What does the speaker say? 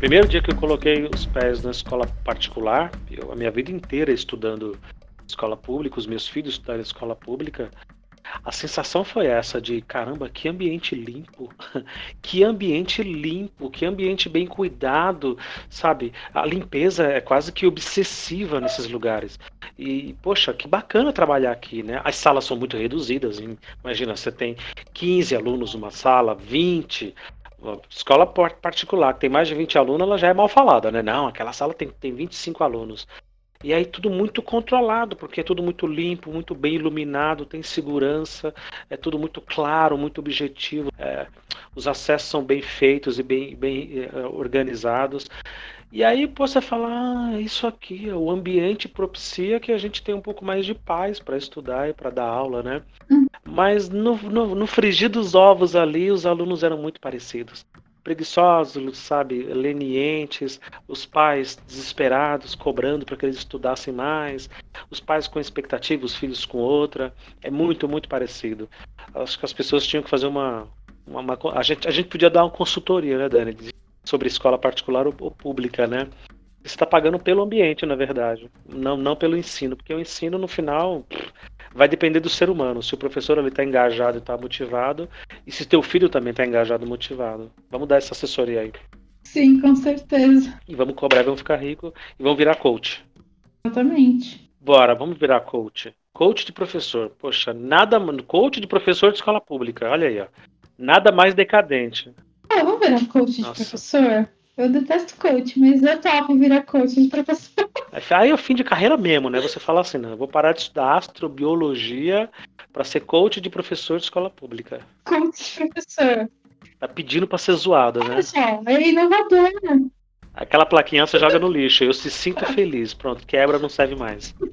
Primeiro dia que eu coloquei os pés na escola particular, eu, a minha vida inteira estudando escola pública, os meus filhos estudaram escola pública, a sensação foi essa de caramba, que ambiente limpo, que ambiente limpo, que ambiente bem cuidado, sabe? A limpeza é quase que obsessiva nesses lugares. E, poxa, que bacana trabalhar aqui, né? As salas são muito reduzidas. Imagina, você tem 15 alunos numa sala, 20. Escola particular, que tem mais de 20 alunos, ela já é mal falada, né? Não, aquela sala tem, tem 25 alunos. E aí tudo muito controlado, porque é tudo muito limpo, muito bem iluminado, tem segurança, é tudo muito claro, muito objetivo. É, os acessos são bem feitos e bem, bem é, organizados. E aí você fala, ah, isso aqui, o ambiente propicia que a gente tenha um pouco mais de paz para estudar e para dar aula, né? Uhum. Mas no, no, no frigir dos ovos ali, os alunos eram muito parecidos preguiçosos, sabe, lenientes, os pais desesperados, cobrando para que eles estudassem mais, os pais com expectativa, os filhos com outra. É muito, muito parecido. Acho que as pessoas tinham que fazer uma. uma, uma a, gente, a gente podia dar uma consultoria, né, Dani, sobre escola particular ou, ou pública, né? Você está pagando pelo ambiente, na verdade, não, não pelo ensino, porque o ensino, no final, vai depender do ser humano. Se o professor está engajado e está motivado, e se teu filho também está engajado e motivado. Vamos dar essa assessoria aí. Sim, com certeza. E vamos cobrar, vamos ficar rico e vamos virar coach. Exatamente. Bora, vamos virar coach. Coach de professor. Poxa, nada. Coach de professor de escola pública. Olha aí, ó. Nada mais decadente. Ah, vamos virar coach Nossa. de professor? Eu detesto coach, mas eu topo virar coach de professor. Aí é o fim de carreira mesmo, né? Você fala assim, não, eu vou parar de estudar astrobiologia para ser coach de professor de escola pública. Coach de professor. Tá pedindo para ser zoado, né? Poxa, é inovador. Aquela plaquinha você joga no lixo. Eu se sinto feliz. Pronto, quebra, não serve mais.